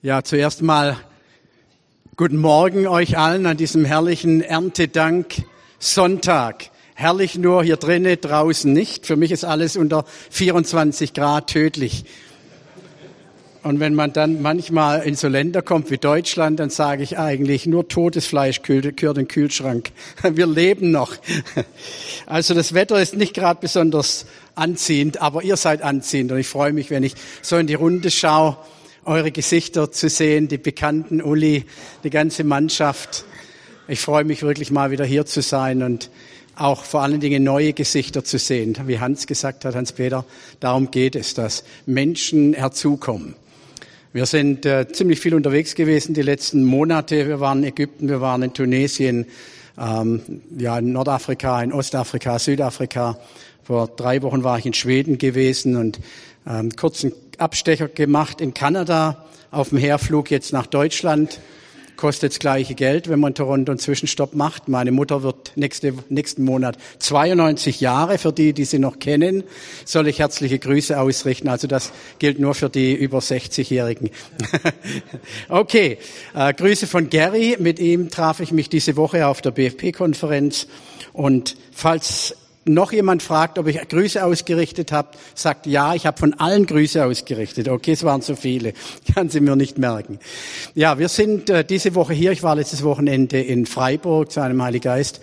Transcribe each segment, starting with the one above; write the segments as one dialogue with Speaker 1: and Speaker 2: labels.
Speaker 1: Ja, zuerst mal guten Morgen euch allen an diesem herrlichen Erntedank Sonntag. Herrlich nur hier drinnen, draußen nicht. Für mich ist alles unter 24 Grad tödlich. Und wenn man dann manchmal in so Länder kommt wie Deutschland, dann sage ich eigentlich, nur totes Fleisch gehört in den Kühlschrank. Wir leben noch. Also das Wetter ist nicht gerade besonders anziehend, aber ihr seid anziehend. Und ich freue mich, wenn ich so in die Runde schaue eure Gesichter zu sehen, die Bekannten, Uli, die ganze Mannschaft. Ich freue mich wirklich mal wieder hier zu sein und auch vor allen Dingen neue Gesichter zu sehen. Wie Hans gesagt hat, Hans-Peter, darum geht es, dass Menschen herzukommen. Wir sind äh, ziemlich viel unterwegs gewesen die letzten Monate. Wir waren in Ägypten, wir waren in Tunesien, ähm, ja, in Nordafrika, in Ostafrika, Südafrika. Vor drei Wochen war ich in Schweden gewesen und ähm, kurzen Abstecher gemacht in Kanada auf dem Herflug jetzt nach Deutschland. Kostet das gleiche Geld, wenn man Toronto einen Zwischenstopp macht. Meine Mutter wird nächste, nächsten Monat 92 Jahre. Für die, die sie noch kennen, soll ich herzliche Grüße ausrichten. Also das gilt nur für die über 60-Jährigen. okay, äh, Grüße von Gary. Mit ihm traf ich mich diese Woche auf der BFP-Konferenz. Und falls noch jemand fragt, ob ich Grüße ausgerichtet habe, sagt ja, ich habe von allen Grüße ausgerichtet. Okay, es waren so viele, kann sie mir nicht merken. Ja, wir sind äh, diese Woche hier. Ich war letztes Wochenende in Freiburg zu einem Heilig Geist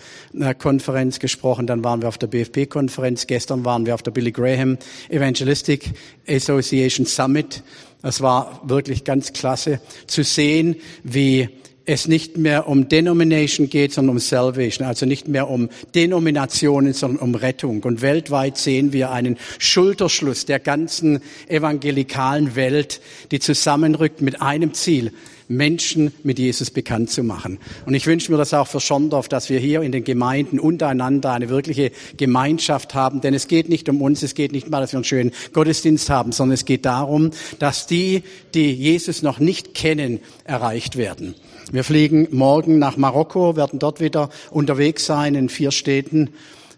Speaker 1: Konferenz gesprochen. Dann waren wir auf der BFP Konferenz. Gestern waren wir auf der Billy Graham Evangelistic Association Summit. Das war wirklich ganz klasse zu sehen, wie es nicht mehr um Denomination geht, sondern um Salvation, also nicht mehr um Denominationen, sondern um Rettung. Und weltweit sehen wir einen Schulterschluss der ganzen evangelikalen Welt, die zusammenrückt mit einem Ziel, Menschen mit Jesus bekannt zu machen. Und ich wünsche mir das auch für Schondorf, dass wir hier in den Gemeinden untereinander eine wirkliche Gemeinschaft haben. Denn es geht nicht um uns, es geht nicht mal, dass wir einen schönen Gottesdienst haben, sondern es geht darum, dass die, die Jesus noch nicht kennen, erreicht werden. Wir fliegen morgen nach Marokko, werden dort wieder unterwegs sein in vier Städten,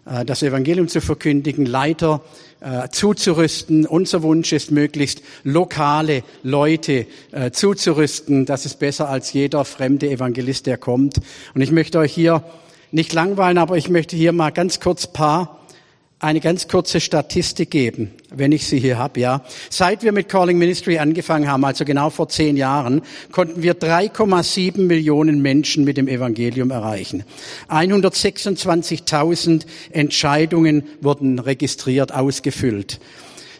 Speaker 1: äh, das Evangelium zu verkündigen, Leiter äh, zuzurüsten. Unser Wunsch ist möglichst lokale Leute äh, zuzurüsten. Das ist besser als jeder fremde Evangelist, der kommt. Und ich möchte euch hier nicht langweilen, aber ich möchte hier mal ganz kurz paar eine ganz kurze Statistik geben, wenn ich sie hier habe. Ja, seit wir mit Calling Ministry angefangen haben, also genau vor zehn Jahren, konnten wir 3,7 Millionen Menschen mit dem Evangelium erreichen. 126.000 Entscheidungen wurden registriert, ausgefüllt.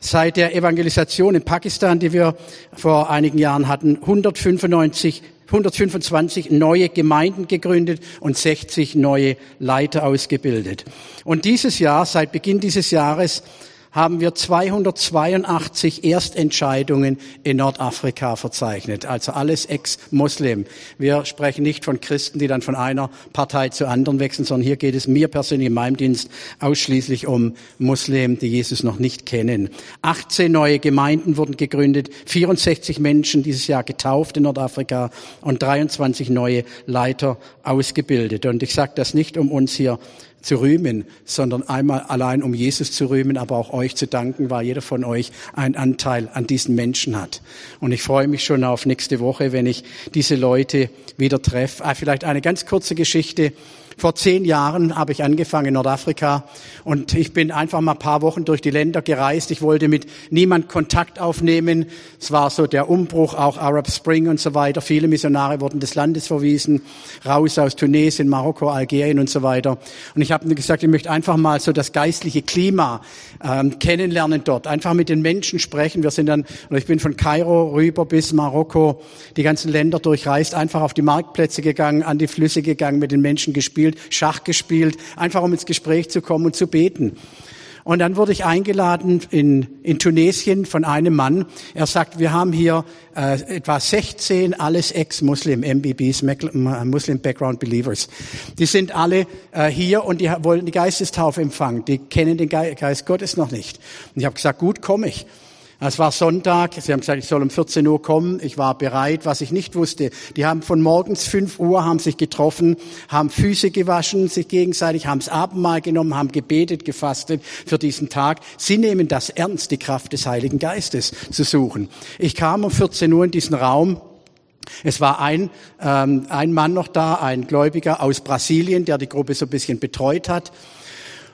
Speaker 1: Seit der Evangelisation in Pakistan, die wir vor einigen Jahren hatten, 195 125 neue Gemeinden gegründet und 60 neue Leiter ausgebildet. Und dieses Jahr, seit Beginn dieses Jahres, haben wir 282 Erstentscheidungen in Nordafrika verzeichnet. Also alles ex-Muslim. Wir sprechen nicht von Christen, die dann von einer Partei zur anderen wechseln, sondern hier geht es mir persönlich in meinem Dienst ausschließlich um Muslim, die Jesus noch nicht kennen. 18 neue Gemeinden wurden gegründet, 64 Menschen dieses Jahr getauft in Nordafrika und 23 neue Leiter ausgebildet. Und ich sage das nicht, um uns hier zu rühmen, sondern einmal allein um Jesus zu rühmen, aber auch euch zu danken, weil jeder von euch einen Anteil an diesen Menschen hat. Und ich freue mich schon auf nächste Woche, wenn ich diese Leute wieder treffe. Ah, vielleicht eine ganz kurze Geschichte vor zehn Jahren habe ich angefangen in Nordafrika und ich bin einfach mal ein paar Wochen durch die Länder gereist. Ich wollte mit niemand Kontakt aufnehmen. Es war so der Umbruch, auch Arab Spring und so weiter. Viele Missionare wurden des Landes verwiesen, raus aus Tunesien, Marokko, Algerien und so weiter. Und ich habe gesagt, ich möchte einfach mal so das geistliche Klima ähm, kennenlernen dort, einfach mit den Menschen sprechen. Wir sind dann, oder ich bin von Kairo rüber bis Marokko, die ganzen Länder durchreist, einfach auf die Marktplätze gegangen, an die Flüsse gegangen, mit den Menschen gespielt gespielt, Schach gespielt, einfach um ins Gespräch zu kommen und zu beten. Und dann wurde ich eingeladen in, in Tunesien von einem Mann. Er sagt, wir haben hier äh, etwa 16 alles Ex-Muslim, MBBs, Muslim Background Believers. Die sind alle äh, hier und die wollen die Geistestaufe empfangen. Die kennen den Geist Gottes noch nicht. Und ich habe gesagt, gut, komme ich. Es war Sonntag, sie haben gesagt, ich soll um 14 Uhr kommen. Ich war bereit, was ich nicht wusste. Die haben von morgens 5 Uhr haben sich getroffen, haben Füße gewaschen, sich gegenseitig, haben das Abendmahl genommen, haben gebetet, gefastet für diesen Tag. Sie nehmen das ernst, die Kraft des Heiligen Geistes zu suchen. Ich kam um 14 Uhr in diesen Raum Es war ein, ähm, ein Mann noch da, ein Gläubiger aus Brasilien, der die Gruppe so ein bisschen betreut hat.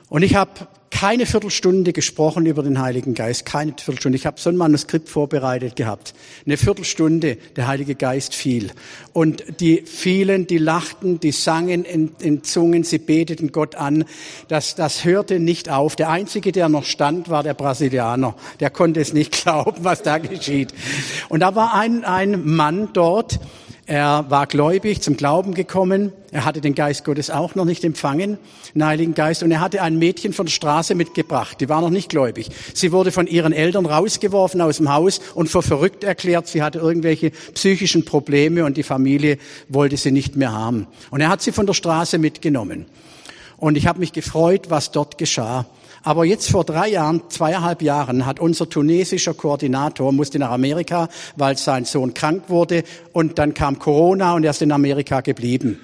Speaker 1: Und ich habe keine Viertelstunde gesprochen über den Heiligen Geist, keine Viertelstunde. Ich habe so ein Manuskript vorbereitet gehabt. Eine Viertelstunde, der Heilige Geist fiel. Und die vielen, die lachten, die sangen in, in Zungen, sie beteten Gott an. Das, das hörte nicht auf. Der Einzige, der noch stand, war der Brasilianer. Der konnte es nicht glauben, was da geschieht. Und da war ein, ein Mann dort, er war gläubig, zum Glauben gekommen. Er hatte den Geist Gottes auch noch nicht empfangen, den Heiligen Geist. Und er hatte ein Mädchen von der Straße mitgebracht. Die war noch nicht gläubig. Sie wurde von ihren Eltern rausgeworfen aus dem Haus und für verrückt erklärt. Sie hatte irgendwelche psychischen Probleme und die Familie wollte sie nicht mehr haben. Und er hat sie von der Straße mitgenommen. Und ich habe mich gefreut, was dort geschah. Aber jetzt vor drei Jahren, zweieinhalb Jahren, hat unser tunesischer Koordinator, musste nach Amerika, weil sein Sohn krank wurde. Und dann kam Corona und er ist in Amerika geblieben.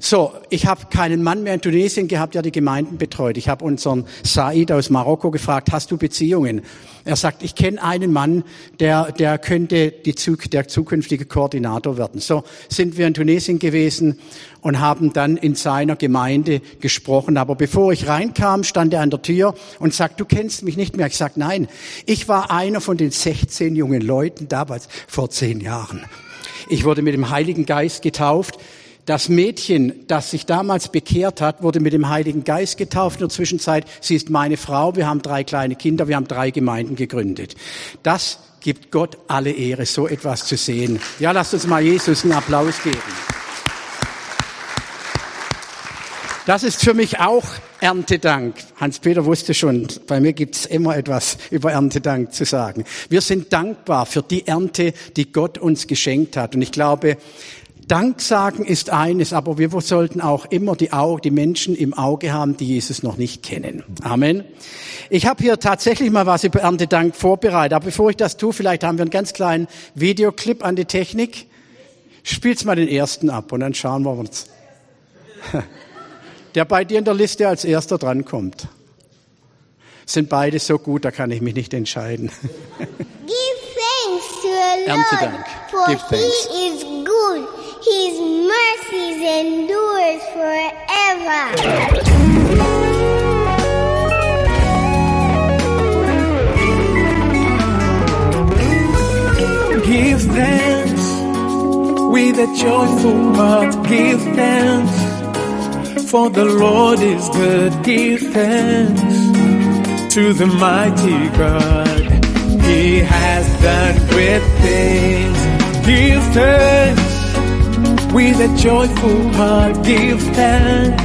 Speaker 1: So, ich habe keinen Mann mehr in Tunesien gehabt, der die Gemeinden betreut. Ich habe unseren Said aus Marokko gefragt, hast du Beziehungen? Er sagt, ich kenne einen Mann, der, der könnte die, der zukünftige Koordinator werden. So sind wir in Tunesien gewesen und haben dann in seiner Gemeinde gesprochen. Aber bevor ich reinkam, stand er an der Tür und sagt, du kennst mich nicht mehr. Ich sag, nein, ich war einer von den 16 jungen Leuten damals vor zehn Jahren. Ich wurde mit dem Heiligen Geist getauft. Das Mädchen, das sich damals bekehrt hat, wurde mit dem Heiligen Geist getauft. In der Zwischenzeit, sie ist meine Frau, wir haben drei kleine Kinder, wir haben drei Gemeinden gegründet. Das gibt Gott alle Ehre, so etwas zu sehen. Ja, lasst uns mal Jesus einen Applaus geben. Das ist für mich auch Erntedank. Hans-Peter wusste schon, bei mir gibt's immer etwas über Erntedank zu sagen. Wir sind dankbar für die Ernte, die Gott uns geschenkt hat. Und ich glaube, Dank sagen ist eines, aber wir sollten auch immer die, Augen, die Menschen im Auge haben, die Jesus noch nicht kennen. Amen. Ich habe hier tatsächlich mal was über Erntedank vorbereitet. Aber bevor ich das tue, vielleicht haben wir einen ganz kleinen Videoclip an die Technik. Spiel's mal den ersten ab und dann schauen wir uns. Der bei dir in der Liste als erster drankommt. Sind beide so gut, da kann ich mich nicht entscheiden.
Speaker 2: Give thanks to the Lord,
Speaker 1: Erntedank.
Speaker 2: for
Speaker 1: Give thanks.
Speaker 2: he is good. His mercies endures forever.
Speaker 3: Give thanks with a joyful heart. Give thanks for the Lord is good. Give thanks to the mighty God. He has done great things. Give thanks with a joyful heart. Give thanks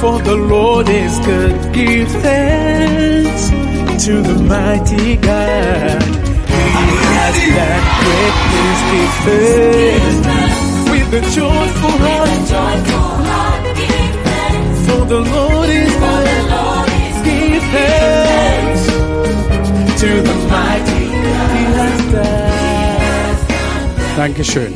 Speaker 3: for the Lord is good. Give thanks to the mighty God. He has done great things. Give thanks with a joyful heart. For the Lord is good. Give thanks to the mighty God. He has done.
Speaker 1: Dankeschön.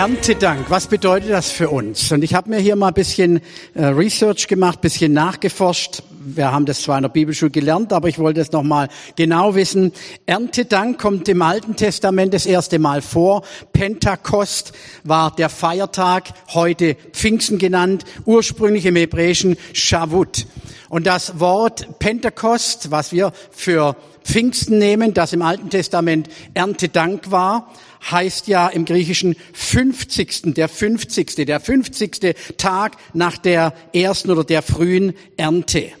Speaker 1: Erntedank, was bedeutet das für uns? Und ich habe mir hier mal ein bisschen äh, Research gemacht, bisschen nachgeforscht. Wir haben das zwar in der Bibelschule gelernt, aber ich wollte es nochmal genau wissen. Erntedank kommt im Alten Testament das erste Mal vor. Pentakost war der Feiertag, heute Pfingsten genannt, ursprünglich im Hebräischen Shavut. Und das Wort Pentekost, was wir für Pfingsten nehmen, das im Alten Testament Erntedank war, heißt ja im Griechischen 50. der 50. der 50. Tag nach der ersten oder der frühen Ernte.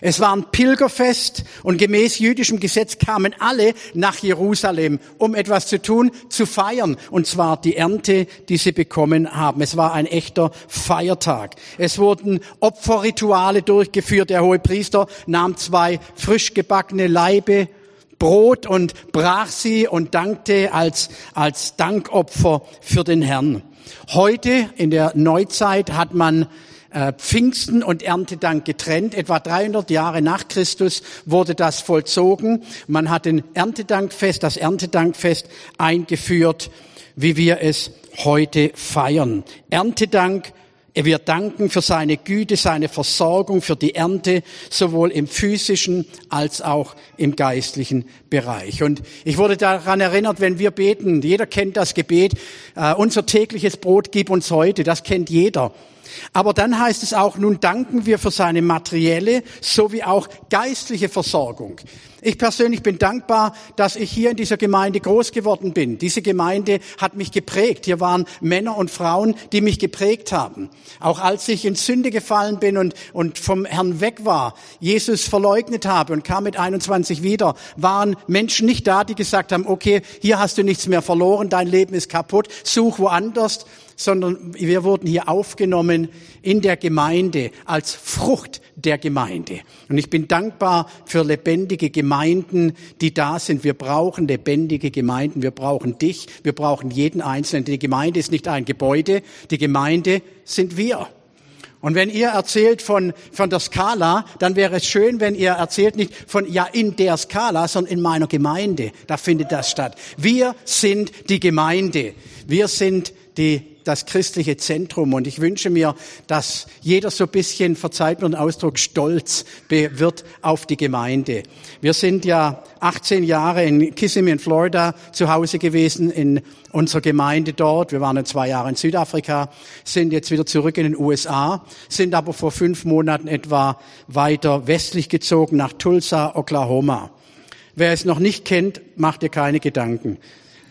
Speaker 1: Es war ein Pilgerfest und gemäß jüdischem Gesetz kamen alle nach Jerusalem, um etwas zu tun, zu feiern. Und zwar die Ernte, die sie bekommen haben. Es war ein echter Feiertag. Es wurden Opferrituale durchgeführt. Der hohe Priester nahm zwei frisch gebackene Leibe Brot und brach sie und dankte als, als Dankopfer für den Herrn. Heute in der Neuzeit hat man äh, Pfingsten und Erntedank getrennt. Etwa 300 Jahre nach Christus wurde das vollzogen. Man hat den Erntedankfest, das Erntedankfest eingeführt, wie wir es heute feiern. Erntedank Wir danken für seine Güte, seine Versorgung, für die Ernte, sowohl im physischen als auch im geistlichen Bereich. Und ich wurde daran erinnert, wenn wir beten, jeder kennt das Gebet, äh, unser tägliches Brot gib uns heute, das kennt jeder. Aber dann heißt es auch, nun danken wir für seine materielle sowie auch geistliche Versorgung. Ich persönlich bin dankbar, dass ich hier in dieser Gemeinde groß geworden bin. Diese Gemeinde hat mich geprägt. Hier waren Männer und Frauen, die mich geprägt haben. Auch als ich in Sünde gefallen bin und, und vom Herrn weg war, Jesus verleugnet habe und kam mit 21 wieder, waren Menschen nicht da, die gesagt haben, okay, hier hast du nichts mehr verloren, dein Leben ist kaputt, such woanders sondern wir wurden hier aufgenommen in der Gemeinde als Frucht der Gemeinde. Und ich bin dankbar für lebendige Gemeinden, die da sind. Wir brauchen lebendige Gemeinden. Wir brauchen dich. Wir brauchen jeden Einzelnen. Die Gemeinde ist nicht ein Gebäude. Die Gemeinde sind wir. Und wenn ihr erzählt von, von der Skala, dann wäre es schön, wenn ihr erzählt nicht von, ja, in der Skala, sondern in meiner Gemeinde. Da findet das statt. Wir sind die Gemeinde. Wir sind die das christliche Zentrum. Und ich wünsche mir, dass jeder so ein bisschen, verzeiht mir den Ausdruck, stolz wird auf die Gemeinde. Wir sind ja 18 Jahre in Kissimmee in Florida zu Hause gewesen, in unserer Gemeinde dort. Wir waren zwei Jahre in Südafrika, sind jetzt wieder zurück in den USA, sind aber vor fünf Monaten etwa weiter westlich gezogen nach Tulsa, Oklahoma. Wer es noch nicht kennt, macht dir keine Gedanken.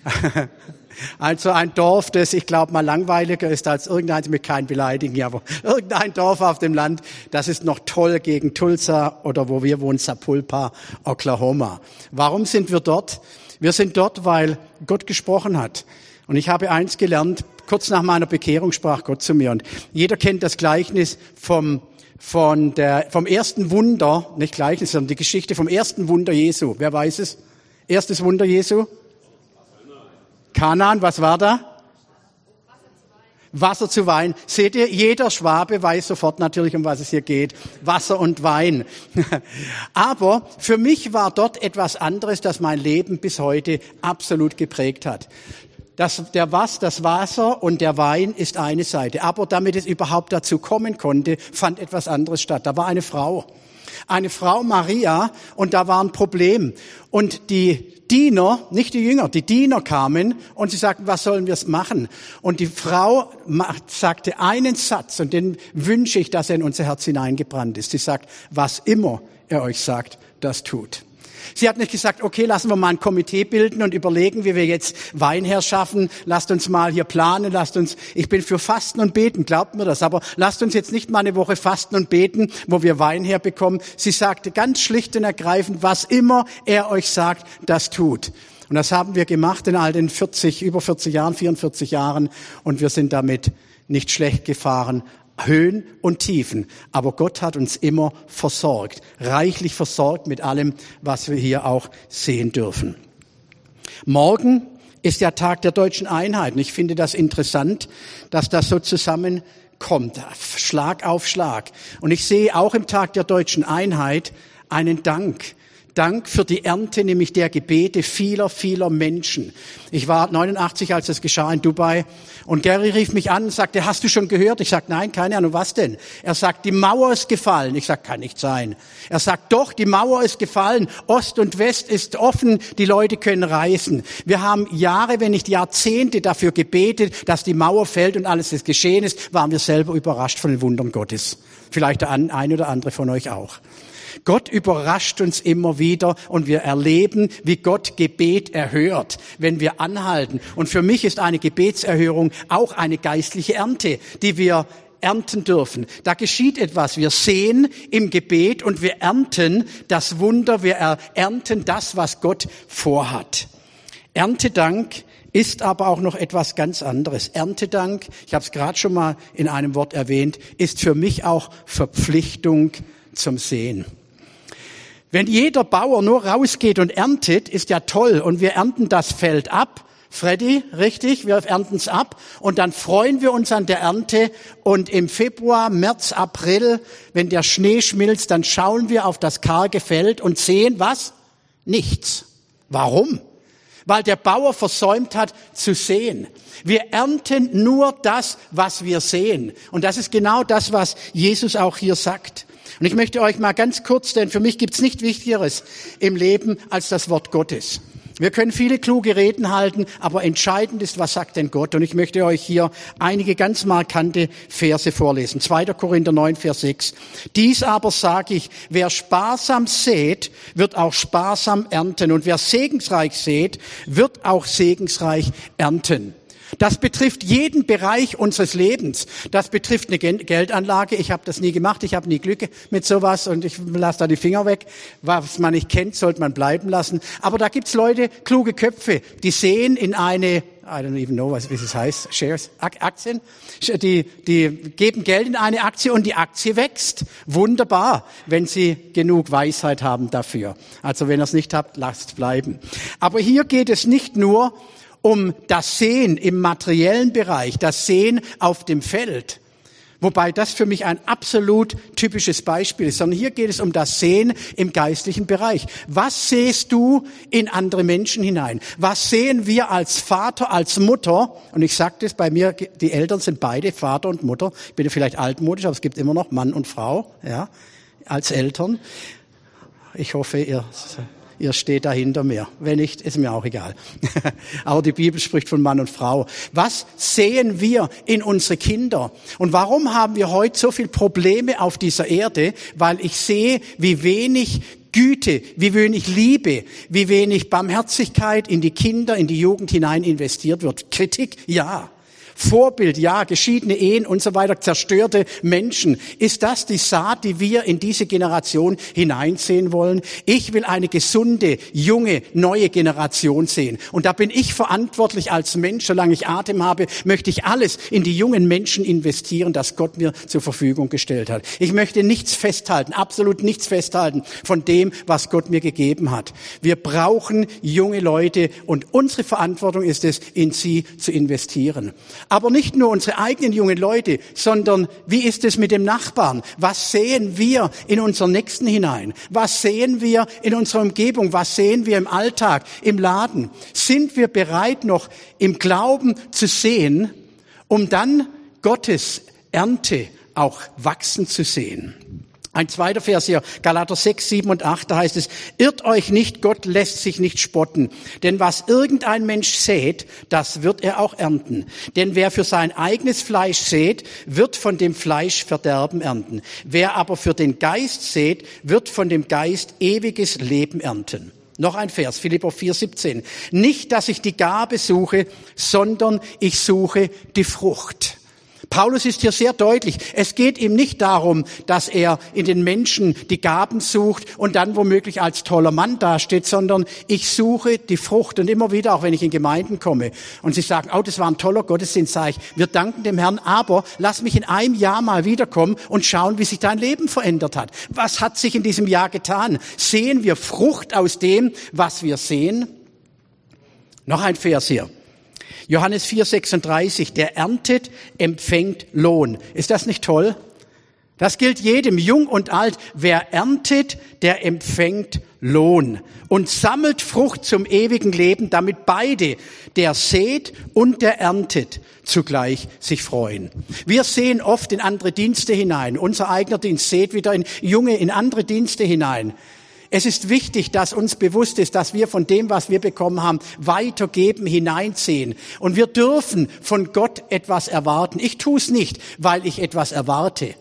Speaker 1: Also ein Dorf, das ich glaube mal langweiliger ist als irgendein, mit kein beleidigen, aber irgendein Dorf auf dem Land, das ist noch toll gegen Tulsa oder wo wir wohnen, Sapulpa, Oklahoma. Warum sind wir dort? Wir sind dort, weil Gott gesprochen hat. Und ich habe eins gelernt, kurz nach meiner Bekehrung sprach Gott zu mir. Und jeder kennt das Gleichnis vom, von der, vom ersten Wunder, nicht Gleichnis, sondern die Geschichte vom ersten Wunder Jesu. Wer weiß es? Erstes Wunder Jesu? Kanan, was war da? Wasser zu Wein. Seht ihr, jeder Schwabe weiß sofort natürlich, um was es hier geht. Wasser und Wein. Aber für mich war dort etwas anderes, das mein Leben bis heute absolut geprägt hat. Das, der was, das Wasser und der Wein ist eine Seite. Aber damit es überhaupt dazu kommen konnte, fand etwas anderes statt. Da war eine Frau. Eine Frau Maria und da war ein Problem. Und die Diener, nicht die Jünger, die Diener kamen und sie sagten, was sollen wir machen? Und die Frau sagte einen Satz und den wünsche ich, dass er in unser Herz hineingebrannt ist. Sie sagt, was immer er euch sagt, das tut. Sie hat nicht gesagt, okay, lassen wir mal ein Komitee bilden und überlegen, wie wir jetzt Wein herschaffen. Lasst uns mal hier planen, lasst uns, ich bin für Fasten und Beten, glaubt mir das, aber lasst uns jetzt nicht mal eine Woche fasten und beten, wo wir Wein herbekommen. Sie sagte ganz schlicht und ergreifend, was immer er euch sagt, das tut. Und das haben wir gemacht in all den 40, über 40 Jahren, 44 Jahren und wir sind damit nicht schlecht gefahren, Höhen und Tiefen. Aber Gott hat uns immer versorgt, reichlich versorgt mit allem, was wir hier auch sehen dürfen. Morgen ist der Tag der deutschen Einheit. Und ich finde das interessant, dass das so zusammenkommt, Schlag auf Schlag. Und ich sehe auch im Tag der deutschen Einheit einen Dank Dank für die Ernte, nämlich der Gebete vieler, vieler Menschen. Ich war 89, als es geschah in Dubai, und Gary rief mich an und sagte, hast du schon gehört? Ich sagte, nein, keine Ahnung, was denn? Er sagt, die Mauer ist gefallen. Ich sagte, kann nicht sein. Er sagt, doch, die Mauer ist gefallen. Ost und West ist offen, die Leute können reisen. Wir haben Jahre, wenn nicht Jahrzehnte dafür gebetet, dass die Mauer fällt und alles, was geschehen ist, waren wir selber überrascht von den Wundern Gottes. Vielleicht der ein oder andere von euch auch. Gott überrascht uns immer wieder und wir erleben, wie Gott Gebet erhört, wenn wir anhalten. Und für mich ist eine Gebetserhörung auch eine geistliche Ernte, die wir ernten dürfen. Da geschieht etwas. Wir sehen im Gebet und wir ernten das Wunder, wir ernten das, was Gott vorhat. Erntedank ist aber auch noch etwas ganz anderes. Erntedank, ich habe es gerade schon mal in einem Wort erwähnt, ist für mich auch Verpflichtung zum Sehen. Wenn jeder Bauer nur rausgeht und erntet, ist ja toll und wir ernten das Feld ab. Freddy, richtig, wir ernten es ab und dann freuen wir uns an der Ernte und im Februar, März, April, wenn der Schnee schmilzt, dann schauen wir auf das karge Feld und sehen was? Nichts. Warum? weil der Bauer versäumt hat zu sehen. Wir ernten nur das, was wir sehen. Und das ist genau das, was Jesus auch hier sagt. Und ich möchte euch mal ganz kurz, denn für mich gibt's nicht Wichtigeres im Leben als das Wort Gottes. Wir können viele kluge Reden halten, aber entscheidend ist, was sagt denn Gott? Und ich möchte euch hier einige ganz markante Verse vorlesen. 2. Korinther 9, Vers 6. Dies aber sage ich, wer sparsam sät, wird auch sparsam ernten. Und wer segensreich sät, wird auch segensreich ernten. Das betrifft jeden Bereich unseres Lebens. Das betrifft eine Geldanlage. Ich habe das nie gemacht. Ich habe nie Glück mit sowas und ich lasse da die Finger weg. Was man nicht kennt, sollte man bleiben lassen. Aber da gibt's Leute, kluge Köpfe, die sehen in eine I don't even know, was, wie es heißt, Shares, Aktien, die, die geben Geld in eine Aktie und die Aktie wächst. Wunderbar, wenn Sie genug Weisheit haben dafür. Also wenn ihr es nicht habt, lasst bleiben. Aber hier geht es nicht nur um das Sehen im materiellen Bereich, das Sehen auf dem Feld. Wobei das für mich ein absolut typisches Beispiel ist, sondern hier geht es um das Sehen im geistlichen Bereich. Was sehst du in andere Menschen hinein? Was sehen wir als Vater, als Mutter? Und ich sage das bei mir, die Eltern sind beide Vater und Mutter. Ich bin vielleicht altmodisch, aber es gibt immer noch Mann und Frau, ja, als Eltern. Ich hoffe, ihr ihr steht da hinter mir. Wenn nicht, ist mir auch egal. Aber die Bibel spricht von Mann und Frau. Was sehen wir in unsere Kinder? Und warum haben wir heute so viele Probleme auf dieser Erde? Weil ich sehe, wie wenig Güte, wie wenig Liebe, wie wenig Barmherzigkeit in die Kinder, in die Jugend hinein investiert wird. Kritik, ja. Vorbild, ja, geschiedene Ehen und so weiter, zerstörte Menschen. Ist das die Saat, die wir in diese Generation hineinsehen wollen? Ich will eine gesunde, junge, neue Generation sehen. Und da bin ich verantwortlich als Mensch. Solange ich Atem habe, möchte ich alles in die jungen Menschen investieren, das Gott mir zur Verfügung gestellt hat. Ich möchte nichts festhalten, absolut nichts festhalten von dem, was Gott mir gegeben hat. Wir brauchen junge Leute und unsere Verantwortung ist es, in sie zu investieren. Aber nicht nur unsere eigenen jungen Leute, sondern wie ist es mit dem Nachbarn? Was sehen wir in unseren Nächsten hinein? Was sehen wir in unserer Umgebung? Was sehen wir im Alltag, im Laden? Sind wir bereit noch im Glauben zu sehen, um dann Gottes Ernte auch wachsen zu sehen? Ein zweiter Vers hier, Galater 6, 7 und 8, da heißt es, irrt euch nicht, Gott lässt sich nicht spotten. Denn was irgendein Mensch sät, das wird er auch ernten. Denn wer für sein eigenes Fleisch sät, wird von dem Fleisch Verderben ernten. Wer aber für den Geist sät, wird von dem Geist ewiges Leben ernten. Noch ein Vers, Philipper 4, 17. Nicht, dass ich die Gabe suche, sondern ich suche die Frucht. Paulus ist hier sehr deutlich. Es geht ihm nicht darum, dass er in den Menschen die Gaben sucht und dann womöglich als toller Mann dasteht, sondern ich suche die Frucht. Und immer wieder, auch wenn ich in Gemeinden komme und sie sagen, oh, das war ein toller Gottesdienst, sage ich, wir danken dem Herrn, aber lass mich in einem Jahr mal wiederkommen und schauen, wie sich dein Leben verändert hat. Was hat sich in diesem Jahr getan? Sehen wir Frucht aus dem, was wir sehen? Noch ein Vers hier. Johannes 4:36, der erntet, empfängt Lohn. Ist das nicht toll? Das gilt jedem, jung und alt. Wer erntet, der empfängt Lohn und sammelt Frucht zum ewigen Leben, damit beide, der sät und der erntet, zugleich sich freuen. Wir sehen oft in andere Dienste hinein. Unser eigener Dienst sät wieder in Junge in andere Dienste hinein. Es ist wichtig, dass uns bewusst ist, dass wir von dem, was wir bekommen haben, weitergeben, hineinziehen. Und wir dürfen von Gott etwas erwarten. Ich tue es nicht, weil ich etwas erwarte.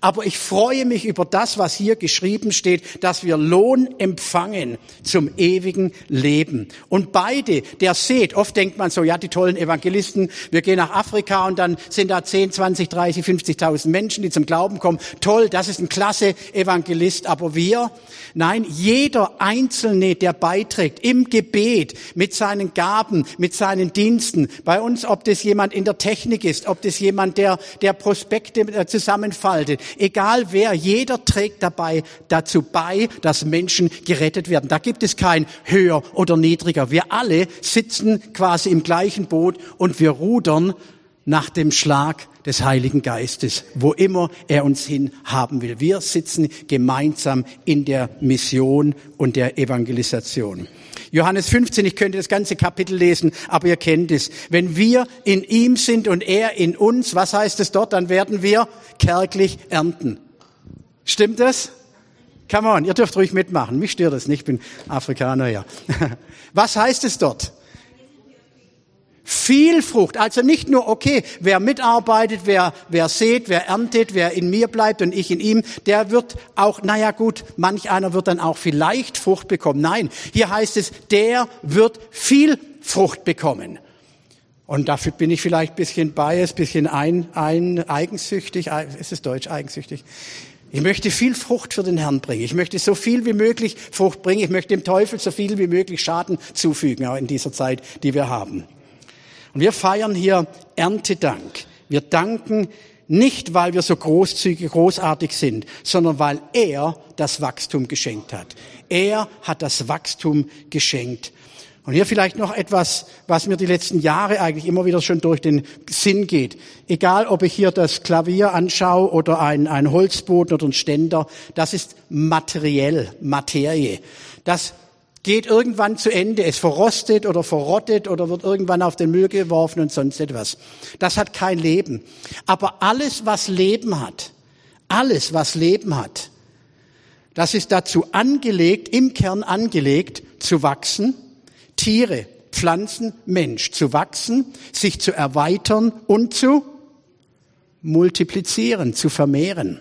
Speaker 1: Aber ich freue mich über das, was hier geschrieben steht, dass wir Lohn empfangen zum ewigen Leben. Und beide, der seht, oft denkt man so, ja, die tollen Evangelisten, wir gehen nach Afrika und dann sind da 10, 20, 30, 50.000 Menschen, die zum Glauben kommen. Toll, das ist ein klasse Evangelist. Aber wir, nein, jeder Einzelne, der beiträgt im Gebet, mit seinen Gaben, mit seinen Diensten, bei uns, ob das jemand in der Technik ist, ob das jemand, der, der Prospekte äh, zusammenfaltet, egal wer, jeder trägt dabei dazu bei, dass Menschen gerettet werden. Da gibt es kein höher oder niedriger. Wir alle sitzen quasi im gleichen Boot und wir rudern nach dem Schlag des Heiligen Geistes, wo immer er uns hin haben will. Wir sitzen gemeinsam in der Mission und der Evangelisation. Johannes 15, ich könnte das ganze Kapitel lesen, aber ihr kennt es. Wenn wir in ihm sind und er in uns, was heißt es dort? Dann werden wir kärglich ernten. Stimmt das? Come on, ihr dürft ruhig mitmachen. Mich stört das nicht, ich bin Afrikaner, ja. Was heißt es dort? Viel Frucht. Also nicht nur, okay, wer mitarbeitet, wer, wer sät, wer erntet, wer in mir bleibt und ich in ihm, der wird auch, naja gut, manch einer wird dann auch vielleicht Frucht bekommen. Nein, hier heißt es, der wird viel Frucht bekommen. Und dafür bin ich vielleicht bisschen biased, bisschen ein, ein eigensüchtig. Ist es Deutsch eigensüchtig? Ich möchte viel Frucht für den Herrn bringen. Ich möchte so viel wie möglich Frucht bringen. Ich möchte dem Teufel so viel wie möglich Schaden zufügen, auch in dieser Zeit, die wir haben. Und wir feiern hier Erntedank. Wir danken nicht, weil wir so großzügig, großartig sind, sondern weil er das Wachstum geschenkt hat. Er hat das Wachstum geschenkt. Und hier vielleicht noch etwas, was mir die letzten Jahre eigentlich immer wieder schon durch den Sinn geht. Egal, ob ich hier das Klavier anschaue oder ein, ein Holzboden oder ein Ständer, das ist materiell, Materie. Das geht irgendwann zu Ende. Es verrostet oder verrottet oder wird irgendwann auf den Müll geworfen und sonst etwas. Das hat kein Leben. Aber alles, was Leben hat, alles, was Leben hat, das ist dazu angelegt, im Kern angelegt, zu wachsen. Tiere, Pflanzen, Mensch, zu wachsen, sich zu erweitern und zu multiplizieren, zu vermehren.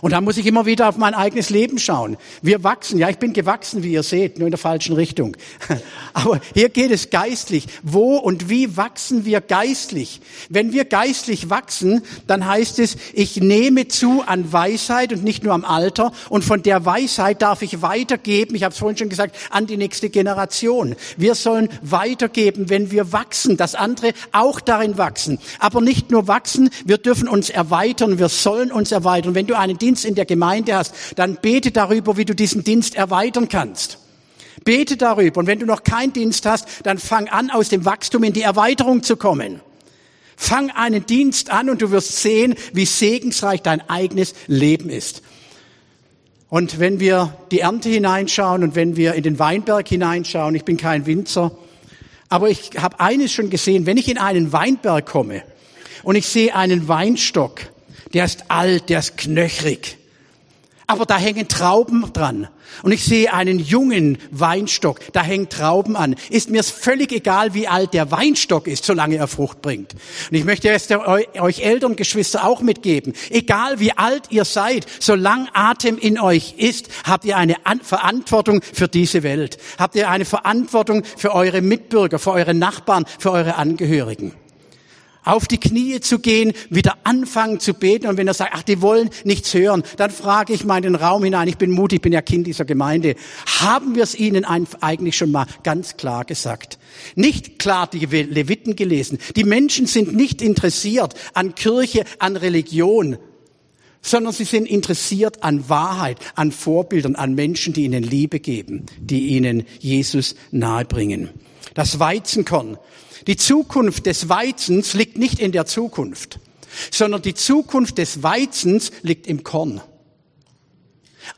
Speaker 1: Und da muss ich immer wieder auf mein eigenes Leben schauen. Wir wachsen. Ja, ich bin gewachsen, wie ihr seht, nur in der falschen Richtung. Aber hier geht es geistlich. Wo und wie wachsen wir geistlich? Wenn wir geistlich wachsen, dann heißt es, ich nehme zu an Weisheit und nicht nur am Alter. Und von der Weisheit darf ich weitergeben, ich habe es vorhin schon gesagt, an die nächste Generation. Wir sollen weitergeben, wenn wir wachsen, dass andere auch darin wachsen. Aber nicht nur wachsen, wir dürfen uns erweitern, wir sollen uns erweitern. Wenn du einen Dienst in der Gemeinde hast, dann bete darüber, wie du diesen Dienst erweitern kannst. Bete darüber. Und wenn du noch keinen Dienst hast, dann fang an, aus dem Wachstum in die Erweiterung zu kommen. Fang einen Dienst an und du wirst sehen, wie segensreich dein eigenes Leben ist. Und wenn wir die Ernte hineinschauen und wenn wir in den Weinberg hineinschauen, ich bin kein Winzer, aber ich habe eines schon gesehen, wenn ich in einen Weinberg komme und ich sehe einen Weinstock, der ist alt, der ist knöchrig. Aber da hängen Trauben dran. Und ich sehe einen jungen Weinstock, da hängen Trauben an. Ist mir völlig egal, wie alt der Weinstock ist, solange er Frucht bringt. Und ich möchte jetzt euch Eltern, Geschwister auch mitgeben. Egal wie alt ihr seid, solange Atem in euch ist, habt ihr eine Verantwortung für diese Welt. Habt ihr eine Verantwortung für eure Mitbürger, für eure Nachbarn, für eure Angehörigen auf die Knie zu gehen, wieder anfangen zu beten. Und wenn er sagt, ach, die wollen nichts hören, dann frage ich mal in den Raum hinein, ich bin mutig, ich bin ja Kind dieser Gemeinde, haben wir es ihnen eigentlich schon mal ganz klar gesagt? Nicht klar die Leviten gelesen. Die Menschen sind nicht interessiert an Kirche, an Religion, sondern sie sind interessiert an Wahrheit, an Vorbildern, an Menschen, die ihnen Liebe geben, die ihnen Jesus nahebringen. Das Weizenkorn die Zukunft des Weizens liegt nicht in der Zukunft, sondern die Zukunft des Weizens liegt im Korn.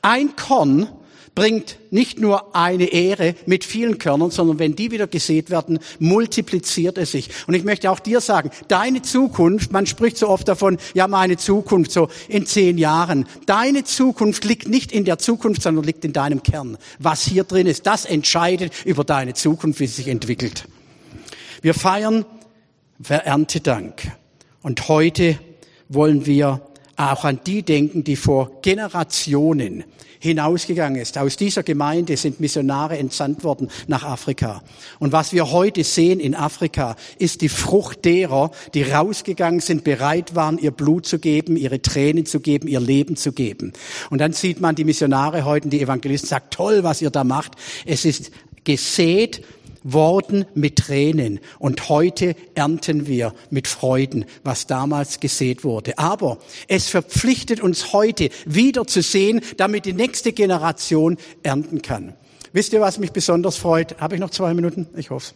Speaker 1: Ein Korn bringt nicht nur eine Ehre mit vielen Körnern, sondern wenn die wieder gesät werden, multipliziert es sich. Und ich möchte auch dir sagen, deine Zukunft, man spricht so oft davon, ja meine Zukunft so in zehn Jahren. Deine Zukunft liegt nicht in der Zukunft, sondern liegt in deinem Kern. Was hier drin ist, das entscheidet über deine Zukunft, wie sie sich entwickelt. Wir feiern Erntedank. Und heute wollen wir auch an die denken, die vor Generationen hinausgegangen ist. Aus dieser Gemeinde sind Missionare entsandt worden nach Afrika. Und was wir heute sehen in Afrika, ist die Frucht derer, die rausgegangen sind, bereit waren, ihr Blut zu geben, ihre Tränen zu geben, ihr Leben zu geben. Und dann sieht man die Missionare heute, die Evangelisten, sagt, toll, was ihr da macht. Es ist gesät worden mit Tränen und heute ernten wir mit Freuden, was damals gesät wurde. Aber es verpflichtet uns heute wieder zu sehen, damit die nächste Generation ernten kann. Wisst ihr, was mich besonders freut? Habe ich noch zwei Minuten? Ich hoffe.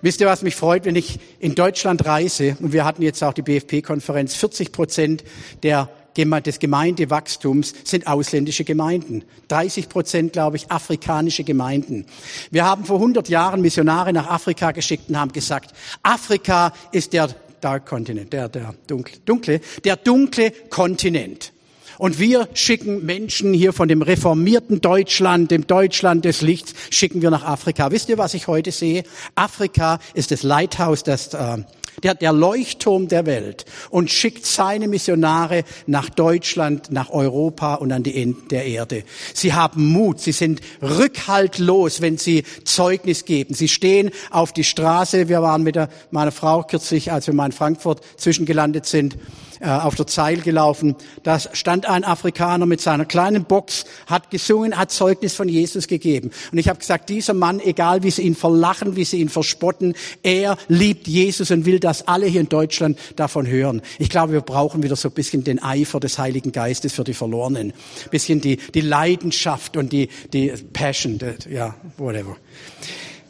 Speaker 1: Wisst ihr, was mich freut, wenn ich in Deutschland reise? Und wir hatten jetzt auch die BFP-Konferenz. 40 Prozent der des Gemeindewachstums sind ausländische Gemeinden. 30 Prozent, glaube ich, afrikanische Gemeinden. Wir haben vor 100 Jahren Missionare nach Afrika geschickt und haben gesagt, Afrika ist der Dark Continent, der, der dunkle, dunkle, der dunkle Kontinent. Und wir schicken Menschen hier von dem reformierten Deutschland, dem Deutschland des Lichts, schicken wir nach Afrika. Wisst ihr, was ich heute sehe? Afrika ist das Lighthouse, das äh, der, der Leuchtturm der Welt und schickt seine Missionare nach Deutschland, nach Europa und an die Enden der Erde. Sie haben Mut, sie sind rückhaltlos, wenn sie Zeugnis geben. Sie stehen auf die Straße. Wir waren mit der, meiner Frau kürzlich, als wir mal in Frankfurt zwischengelandet sind, äh, auf der Zeil gelaufen. Da stand ein Afrikaner mit seiner kleinen Box, hat gesungen, hat Zeugnis von Jesus gegeben. Und ich habe gesagt, dieser Mann, egal wie sie ihn verlachen, wie sie ihn verspotten, er liebt Jesus und will, dass alle hier in Deutschland davon hören. Ich glaube, wir brauchen wieder so ein bisschen den Eifer des Heiligen Geistes für die Verlorenen. Ein bisschen die, die Leidenschaft und die, die Passion, ja, whatever.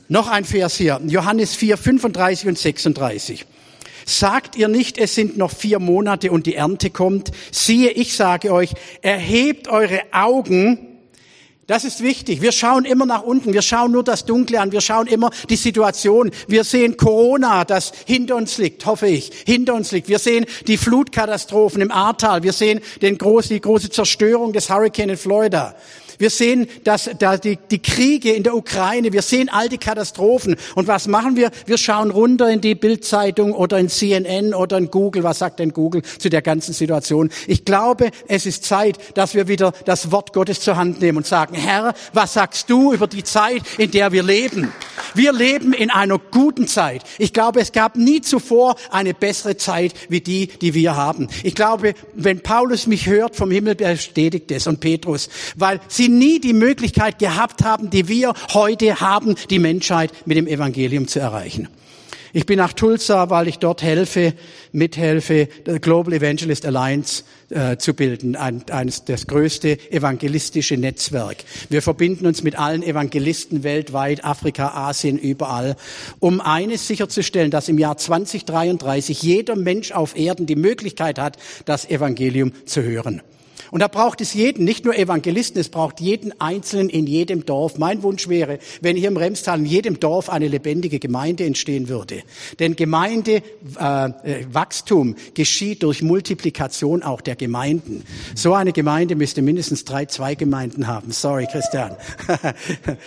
Speaker 1: Noch ein Vers hier, Johannes 4, 35 und 36. Sagt ihr nicht, es sind noch vier Monate und die Ernte kommt? Siehe, ich sage euch, erhebt eure Augen. Das ist wichtig. Wir schauen immer nach unten. Wir schauen nur das Dunkle an. Wir schauen immer die Situation. Wir sehen Corona, das hinter uns liegt, hoffe ich, hinter uns liegt. Wir sehen die Flutkatastrophen im Ahrtal. Wir sehen den groß, die große Zerstörung des Hurricane in Florida. Wir sehen dass, da die, die Kriege in der Ukraine. Wir sehen all die Katastrophen. Und was machen wir? Wir schauen runter in die Bildzeitung oder in CNN oder in Google. Was sagt denn Google zu der ganzen Situation? Ich glaube, es ist Zeit, dass wir wieder das Wort Gottes zur Hand nehmen und sagen, Herr, was sagst du über die Zeit, in der wir leben? Wir leben in einer guten Zeit. Ich glaube, es gab nie zuvor eine bessere Zeit wie die, die wir haben. Ich glaube, wenn Paulus mich hört vom Himmel, bestätigt es und Petrus, weil sie nie die Möglichkeit gehabt haben, die wir heute haben, die Menschheit mit dem Evangelium zu erreichen. Ich bin nach Tulsa, weil ich dort helfe, mithelfe, der Global Evangelist Alliance äh, zu bilden, ein, eines, das größte evangelistische Netzwerk. Wir verbinden uns mit allen Evangelisten weltweit, Afrika, Asien, überall, um eines sicherzustellen, dass im Jahr 2033 jeder Mensch auf Erden die Möglichkeit hat, das Evangelium zu hören. Und da braucht es jeden, nicht nur Evangelisten, es braucht jeden Einzelnen in jedem Dorf. Mein Wunsch wäre, wenn hier im Remstal in jedem Dorf eine lebendige Gemeinde entstehen würde. Denn Gemeindewachstum äh, geschieht durch Multiplikation auch der Gemeinden. So eine Gemeinde müsste mindestens drei Zweigemeinden haben. Sorry, Christian.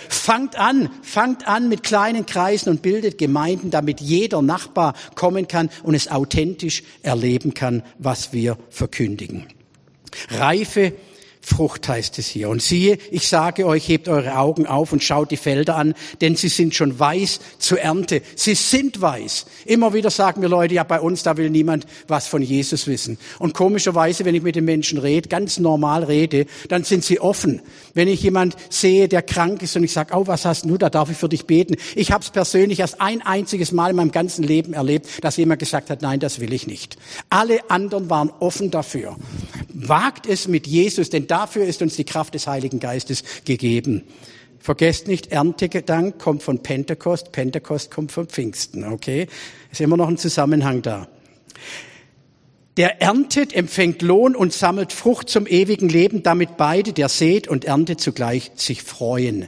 Speaker 1: fangt an, fangt an mit kleinen Kreisen und bildet Gemeinden, damit jeder Nachbar kommen kann und es authentisch erleben kann, was wir verkündigen. Reife Frucht heißt es hier. Und siehe, ich sage euch, hebt eure Augen auf und schaut die Felder an, denn sie sind schon weiß zur Ernte. Sie sind weiß. Immer wieder sagen mir Leute, ja, bei uns, da will niemand was von Jesus wissen. Und komischerweise, wenn ich mit den Menschen rede, ganz normal rede, dann sind sie offen. Wenn ich jemand sehe, der krank ist und ich sage, oh, was hast du, da darf ich für dich beten. Ich habe es persönlich erst ein einziges Mal in meinem ganzen Leben erlebt, dass jemand gesagt hat, nein, das will ich nicht. Alle anderen waren offen dafür. Wagt es mit Jesus, denn dafür ist uns die Kraft des Heiligen Geistes gegeben. Vergesst nicht, Erntegedank kommt von Pentekost, Pentekost kommt von Pfingsten, okay? Ist immer noch ein Zusammenhang da. Der erntet, empfängt Lohn und sammelt Frucht zum ewigen Leben, damit beide, der sät und erntet, zugleich sich freuen.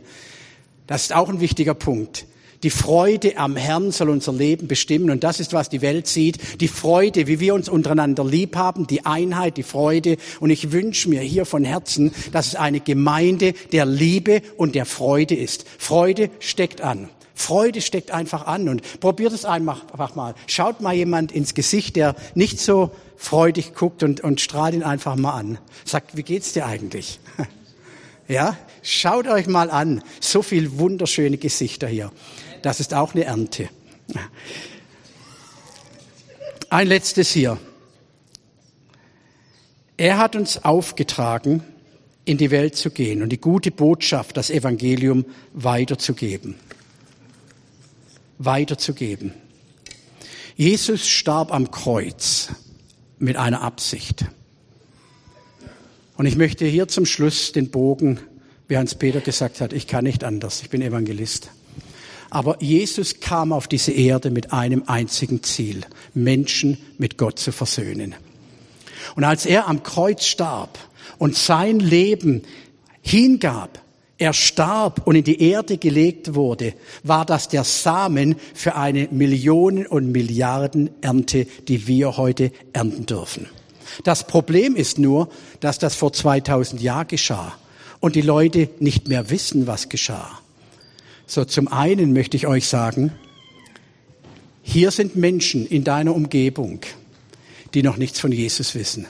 Speaker 1: Das ist auch ein wichtiger Punkt. Die Freude am Herrn soll unser Leben bestimmen und das ist, was die Welt sieht. Die Freude, wie wir uns untereinander lieb haben, die Einheit, die Freude. Und ich wünsche mir hier von Herzen, dass es eine Gemeinde der Liebe und der Freude ist. Freude steckt an. Freude steckt einfach an und probiert es einfach mal. Schaut mal jemand ins Gesicht, der nicht so freudig guckt und, und strahlt ihn einfach mal an. Sagt, wie geht's dir eigentlich? Ja, schaut euch mal an. So viel wunderschöne Gesichter hier. Das ist auch eine Ernte. Ein letztes hier. Er hat uns aufgetragen, in die Welt zu gehen und die gute Botschaft, das Evangelium weiterzugeben. Weiterzugeben. Jesus starb am Kreuz mit einer Absicht. Und ich möchte hier zum Schluss den Bogen, wie Hans-Peter gesagt hat, ich kann nicht anders, ich bin Evangelist. Aber Jesus kam auf diese Erde mit einem einzigen Ziel, Menschen mit Gott zu versöhnen. Und als er am Kreuz starb und sein Leben hingab, er starb und in die Erde gelegt wurde, war das der Samen für eine Millionen und Milliarden Ernte, die wir heute ernten dürfen. Das Problem ist nur, dass das vor 2000 Jahren geschah und die Leute nicht mehr wissen, was geschah. So zum einen möchte ich euch sagen, hier sind Menschen in deiner Umgebung, die noch nichts von Jesus wissen.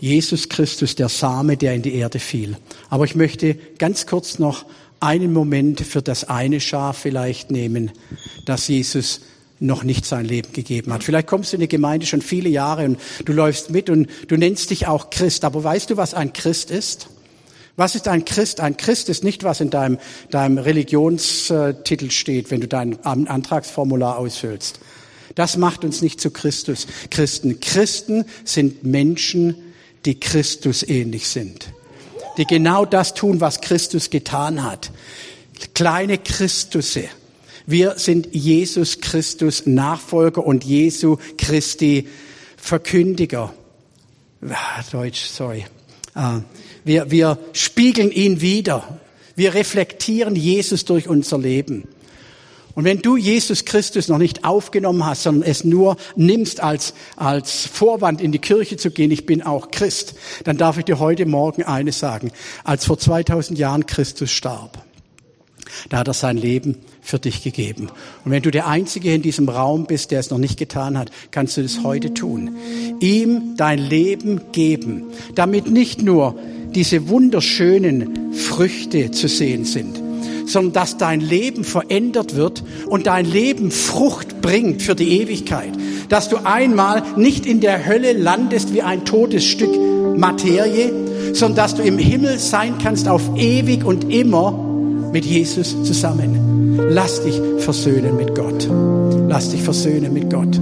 Speaker 1: Jesus Christus, der Same, der in die Erde fiel. Aber ich möchte ganz kurz noch einen Moment für das eine Schaf vielleicht nehmen, das Jesus noch nicht sein Leben gegeben hat. Vielleicht kommst du in die Gemeinde schon viele Jahre und du läufst mit und du nennst dich auch Christ. Aber weißt du, was ein Christ ist? Was ist ein Christ? Ein Christ ist nicht, was in deinem, deinem Religionstitel steht, wenn du dein Antragsformular ausfüllst. Das macht uns nicht zu Christus, Christen. Christen sind Menschen, die Christus ähnlich sind. Die genau das tun, was Christus getan hat. Kleine Christusse. Wir sind Jesus Christus Nachfolger und Jesu Christi Verkündiger. Ah, Deutsch, sorry. Wir, wir spiegeln ihn wieder. Wir reflektieren Jesus durch unser Leben. Und wenn du Jesus Christus noch nicht aufgenommen hast, sondern es nur nimmst als, als Vorwand in die Kirche zu gehen, ich bin auch Christ, dann darf ich dir heute Morgen eines sagen. Als vor 2000 Jahren Christus starb, da hat er sein Leben für dich gegeben. Und wenn du der Einzige in diesem Raum bist, der es noch nicht getan hat, kannst du das heute tun. Ihm dein Leben geben, damit nicht nur diese wunderschönen Früchte zu sehen sind, sondern dass dein Leben verändert wird und dein Leben Frucht bringt für die Ewigkeit. Dass du einmal nicht in der Hölle landest wie ein totes Stück Materie, sondern dass du im Himmel sein kannst auf ewig und immer mit Jesus zusammen. Lass dich versöhnen mit Gott. Lass dich versöhnen mit Gott.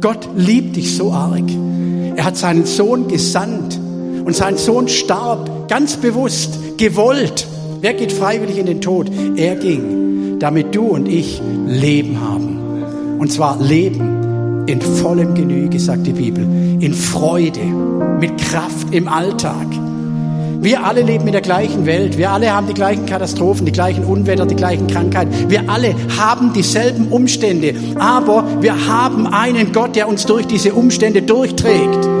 Speaker 1: Gott liebt dich so arg. Er hat seinen Sohn gesandt und sein Sohn starb ganz bewusst, gewollt. Wer geht freiwillig in den Tod? Er ging, damit du und ich Leben haben. Und zwar Leben in vollem Genüge, sagt die Bibel, in Freude, mit Kraft im Alltag. Wir alle leben in der gleichen Welt. Wir alle haben die gleichen Katastrophen, die gleichen Unwetter, die gleichen Krankheiten. Wir alle haben dieselben Umstände. Aber wir haben einen Gott, der uns durch diese Umstände durchträgt.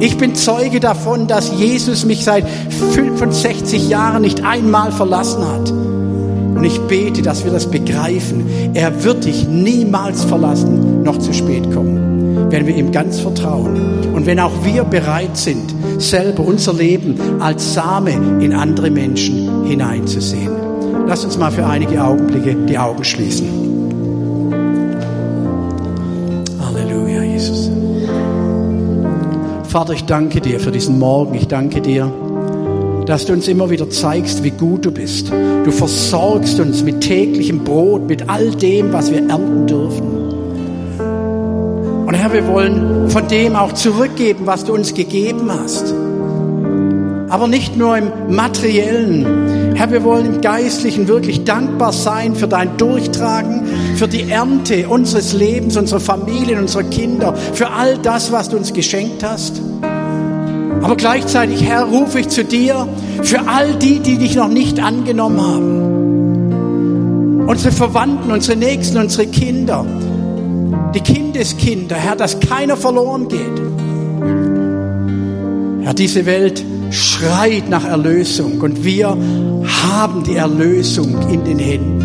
Speaker 1: Ich bin Zeuge davon, dass Jesus mich seit 65 Jahren nicht einmal verlassen hat. Und ich bete, dass wir das begreifen. Er wird dich niemals verlassen, noch zu spät kommen, wenn wir ihm ganz vertrauen. Und wenn auch wir bereit sind, selber unser Leben als Same in andere Menschen hineinzusehen. Lass uns mal für einige Augenblicke die Augen schließen. Vater, ich danke dir für diesen Morgen. Ich danke dir, dass du uns immer wieder zeigst, wie gut du bist. Du versorgst uns mit täglichem Brot, mit all dem, was wir ernten dürfen. Und Herr, wir wollen von dem auch zurückgeben, was du uns gegeben hast. Aber nicht nur im materiellen. Herr, wir wollen im geistlichen wirklich dankbar sein für dein Durchtragen, für die Ernte unseres Lebens, unserer Familien, unserer Kinder, für all das, was du uns geschenkt hast. Aber gleichzeitig, Herr, rufe ich zu dir für all die, die dich noch nicht angenommen haben. Unsere Verwandten, unsere Nächsten, unsere Kinder, die Kindeskinder, Herr, dass keiner verloren geht. Herr, diese Welt schreit nach Erlösung und wir haben die Erlösung in den Händen.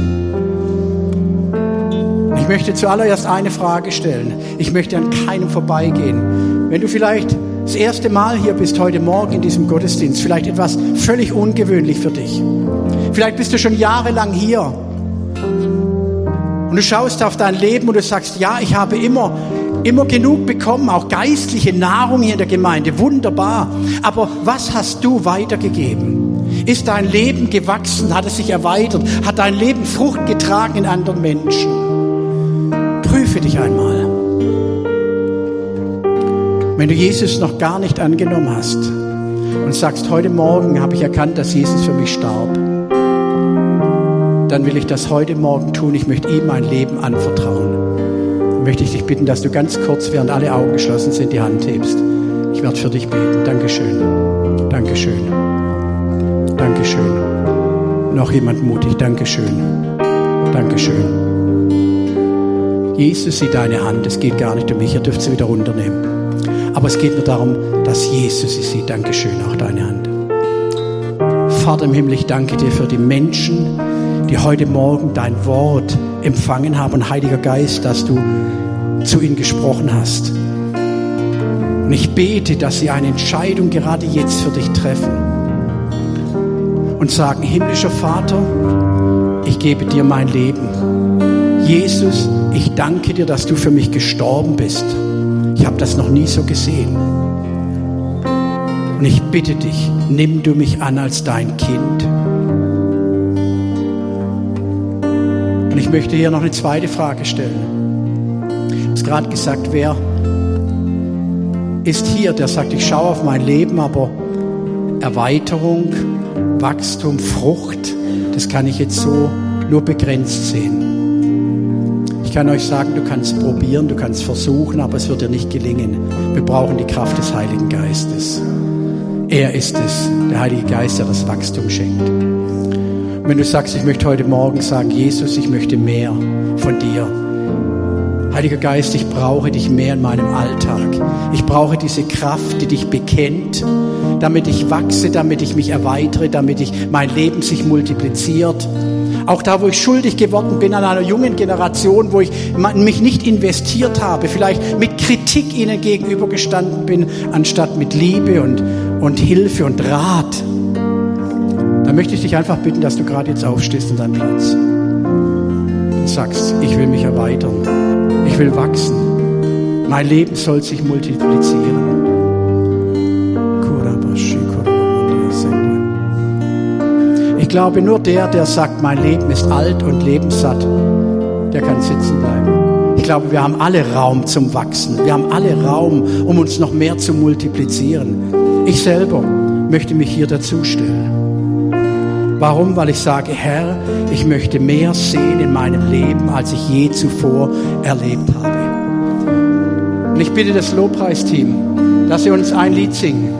Speaker 1: Ich möchte zuallererst eine Frage stellen. Ich möchte an keinem vorbeigehen. Wenn du vielleicht das erste Mal hier bist heute Morgen in diesem Gottesdienst, vielleicht etwas völlig ungewöhnlich für dich. Vielleicht bist du schon jahrelang hier und du schaust auf dein Leben und du sagst, ja, ich habe immer immer genug bekommen, auch geistliche Nahrung hier in der Gemeinde, wunderbar. Aber was hast du weitergegeben? Ist dein Leben gewachsen? Hat es sich erweitert? Hat dein Leben Frucht getragen in anderen Menschen? Prüfe dich einmal. Wenn du Jesus noch gar nicht angenommen hast und sagst, heute Morgen habe ich erkannt, dass Jesus für mich starb, dann will ich das heute Morgen tun. Ich möchte ihm mein Leben anvertrauen möchte ich dich bitten, dass du ganz kurz, während alle Augen geschlossen sind, die Hand hebst. Ich werde für dich beten. Dankeschön. Dankeschön. Dankeschön. Noch jemand mutig. Dankeschön. Dankeschön. Jesus sieht deine Hand. Es geht gar nicht um mich. Ihr dürft sie wieder runternehmen. Aber es geht nur darum, dass Jesus sie sieht. Dankeschön. Auch deine Hand. Vater im Himmel, ich danke dir für die Menschen, die heute Morgen dein Wort empfangen haben. Und Heiliger Geist, dass du zu ihnen gesprochen hast. Und ich bete, dass sie eine Entscheidung gerade jetzt für dich treffen und sagen, himmlischer Vater, ich gebe dir mein Leben. Jesus, ich danke dir, dass du für mich gestorben bist. Ich habe das noch nie so gesehen. Und ich bitte dich, nimm du mich an als dein Kind. Und ich möchte hier noch eine zweite Frage stellen. Ich habe gerade gesagt, wer ist hier, der sagt, ich schaue auf mein Leben, aber Erweiterung, Wachstum, Frucht, das kann ich jetzt so nur begrenzt sehen. Ich kann euch sagen, du kannst probieren, du kannst versuchen, aber es wird dir nicht gelingen. Wir brauchen die Kraft des Heiligen Geistes. Er ist es, der Heilige Geist, der das Wachstum schenkt. Wenn du sagst, ich möchte heute Morgen sagen, Jesus, ich möchte mehr von dir. Heiliger Geist, ich brauche dich mehr in meinem Alltag. Ich brauche diese Kraft, die dich bekennt, damit ich wachse, damit ich mich erweitere, damit ich mein Leben sich multipliziert. Auch da, wo ich schuldig geworden bin an einer jungen Generation, wo ich mich nicht investiert habe, vielleicht mit Kritik ihnen gegenübergestanden bin, anstatt mit Liebe und, und Hilfe und Rat. Da möchte ich dich einfach bitten, dass du gerade jetzt aufstehst in deinem Platz und sagst, ich will mich erweitern, ich will wachsen, mein Leben soll sich multiplizieren. Glaube, nur der, der sagt, mein Leben ist alt und lebenssatt, der kann sitzen bleiben. Ich glaube, wir haben alle Raum zum Wachsen. Wir haben alle Raum, um uns noch mehr zu multiplizieren. Ich selber möchte mich hier dazustellen. Warum? Weil ich sage, Herr, ich möchte mehr sehen in meinem Leben, als ich je zuvor erlebt habe. Und ich bitte das Lobpreisteam, dass sie uns ein Lied singen.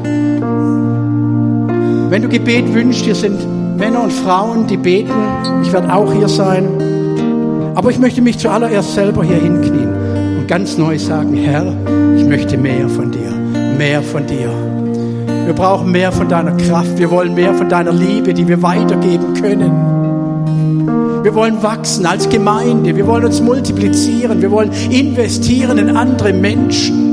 Speaker 1: Wenn du Gebet wünschst, hier sind Männer und Frauen, die beten. Ich werde auch hier sein. Aber ich möchte mich zuallererst selber hier hinknien und ganz neu sagen, Herr, ich möchte mehr von dir, mehr von dir. Wir brauchen mehr von deiner Kraft. Wir wollen mehr von deiner Liebe, die wir weitergeben können. Wir wollen wachsen als Gemeinde. Wir wollen uns multiplizieren. Wir wollen investieren in andere Menschen.